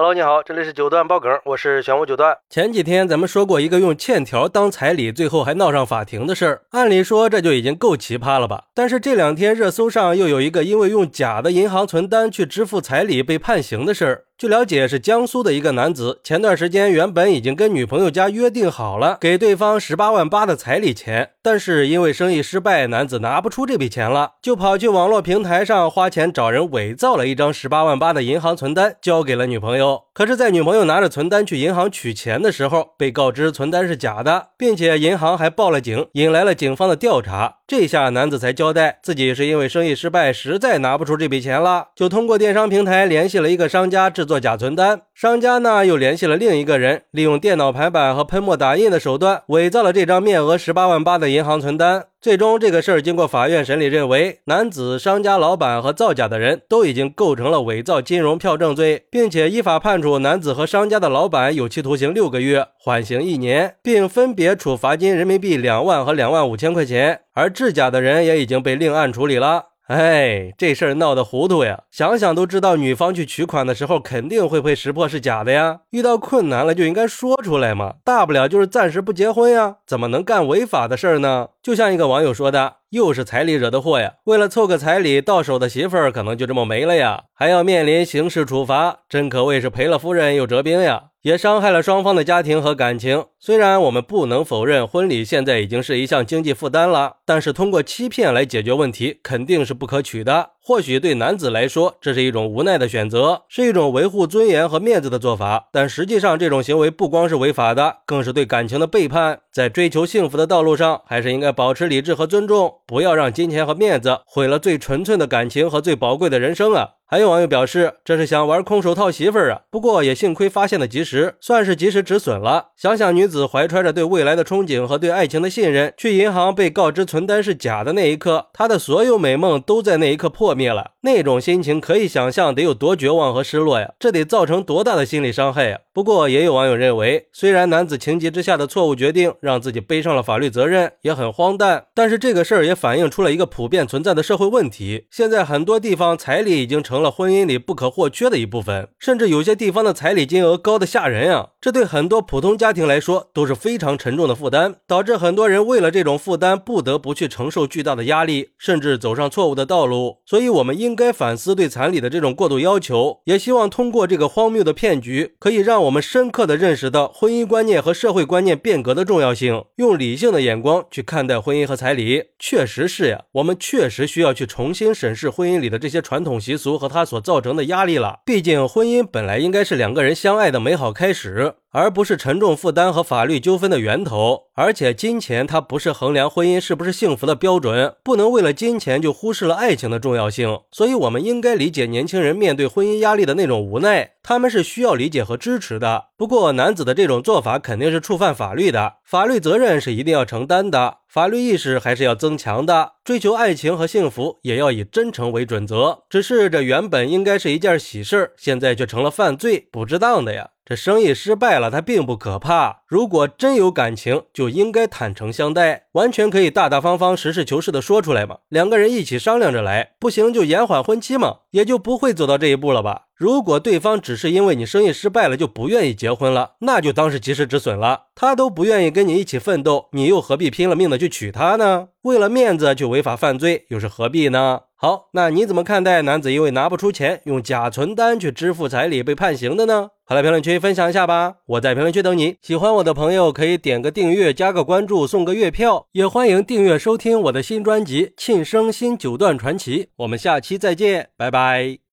Hello，你好，这里是九段爆梗，我是玄武九段。前几天咱们说过一个用欠条当彩礼，最后还闹上法庭的事儿，按理说这就已经够奇葩了吧？但是这两天热搜上又有一个因为用假的银行存单去支付彩礼被判刑的事儿。据了解，是江苏的一个男子，前段时间原本已经跟女朋友家约定好了给对方十八万八的彩礼钱，但是因为生意失败，男子拿不出这笔钱了，就跑去网络平台上花钱找人伪造了一张十八万八的银行存单，交给了女朋友。可是，在女朋友拿着存单去银行取钱的时候，被告知存单是假的，并且银行还报了警，引来了警方的调查。这下男子才交代自己是因为生意失败，实在拿不出这笔钱了，就通过电商平台联系了一个商家制。做假存单，商家呢又联系了另一个人，利用电脑排版和喷墨打印的手段，伪造了这张面额十八万八的银行存单。最终，这个事儿经过法院审理，认为男子、商家老板和造假的人都已经构成了伪造金融票证罪，并且依法判处男子和商家的老板有期徒刑六个月，缓刑一年，并分别处罚金人民币两万和两万五千块钱。而制假的人也已经被另案处理了。哎，这事儿闹得糊涂呀！想想都知道，女方去取款的时候肯定会被识破是假的呀。遇到困难了就应该说出来嘛，大不了就是暂时不结婚呀，怎么能干违法的事儿呢？就像一个网友说的。又是彩礼惹的祸呀！为了凑个彩礼，到手的媳妇儿可能就这么没了呀，还要面临刑事处罚，真可谓是赔了夫人又折兵呀，也伤害了双方的家庭和感情。虽然我们不能否认婚礼现在已经是一项经济负担了，但是通过欺骗来解决问题肯定是不可取的。或许对男子来说，这是一种无奈的选择，是一种维护尊严和面子的做法，但实际上这种行为不光是违法的，更是对感情的背叛。在追求幸福的道路上，还是应该保持理智和尊重。不要让金钱和面子毁了最纯粹的感情和最宝贵的人生啊！还有网友表示，这是想玩空手套媳妇儿啊！不过也幸亏发现的及时，算是及时止损了。想想女子怀揣着对未来的憧憬和对爱情的信任，去银行被告知存单是假的那一刻，她的所有美梦都在那一刻破灭了。那种心情可以想象得有多绝望和失落呀！这得造成多大的心理伤害呀！不过也有网友认为，虽然男子情急之下的错误决定让自己背上了法律责任，也很荒诞，但是这个事儿也反映出了一个普遍存在的社会问题：现在很多地方彩礼已经成。了婚姻里不可或缺的一部分，甚至有些地方的彩礼金额高的吓人啊！这对很多普通家庭来说都是非常沉重的负担，导致很多人为了这种负担不得不去承受巨大的压力，甚至走上错误的道路。所以，我们应该反思对彩礼的这种过度要求，也希望通过这个荒谬的骗局，可以让我们深刻的认识到婚姻观念和社会观念变革的重要性，用理性的眼光去看待婚姻和彩礼。确实是呀，我们确实需要去重新审视婚姻里的这些传统习俗和。它所造成的压力了。毕竟，婚姻本来应该是两个人相爱的美好开始。Yep. 而不是沉重负担和法律纠纷的源头，而且金钱它不是衡量婚姻是不是幸福的标准，不能为了金钱就忽视了爱情的重要性。所以，我们应该理解年轻人面对婚姻压力的那种无奈，他们是需要理解和支持的。不过，男子的这种做法肯定是触犯法律的，法律责任是一定要承担的，法律意识还是要增强的。追求爱情和幸福也要以真诚为准则。只是这原本应该是一件喜事，现在却成了犯罪，不值当的呀。这生意失败了，它并不可怕。如果真有感情，就应该坦诚相待，完全可以大大方方、实事求是的说出来嘛。两个人一起商量着来，不行就延缓婚期嘛，也就不会走到这一步了吧。如果对方只是因为你生意失败了就不愿意结婚了，那就当是及时止损了。他都不愿意跟你一起奋斗，你又何必拼了命的去娶她呢？为了面子去违法犯罪，又是何必呢？好，那你怎么看待男子因为拿不出钱，用假存单去支付彩礼被判刑的呢？快来评论区分享一下吧！我在评论区等你。喜欢我我的朋友可以点个订阅，加个关注，送个月票。也欢迎订阅收听我的新专辑《庆生新九段传奇》。我们下期再见，拜拜。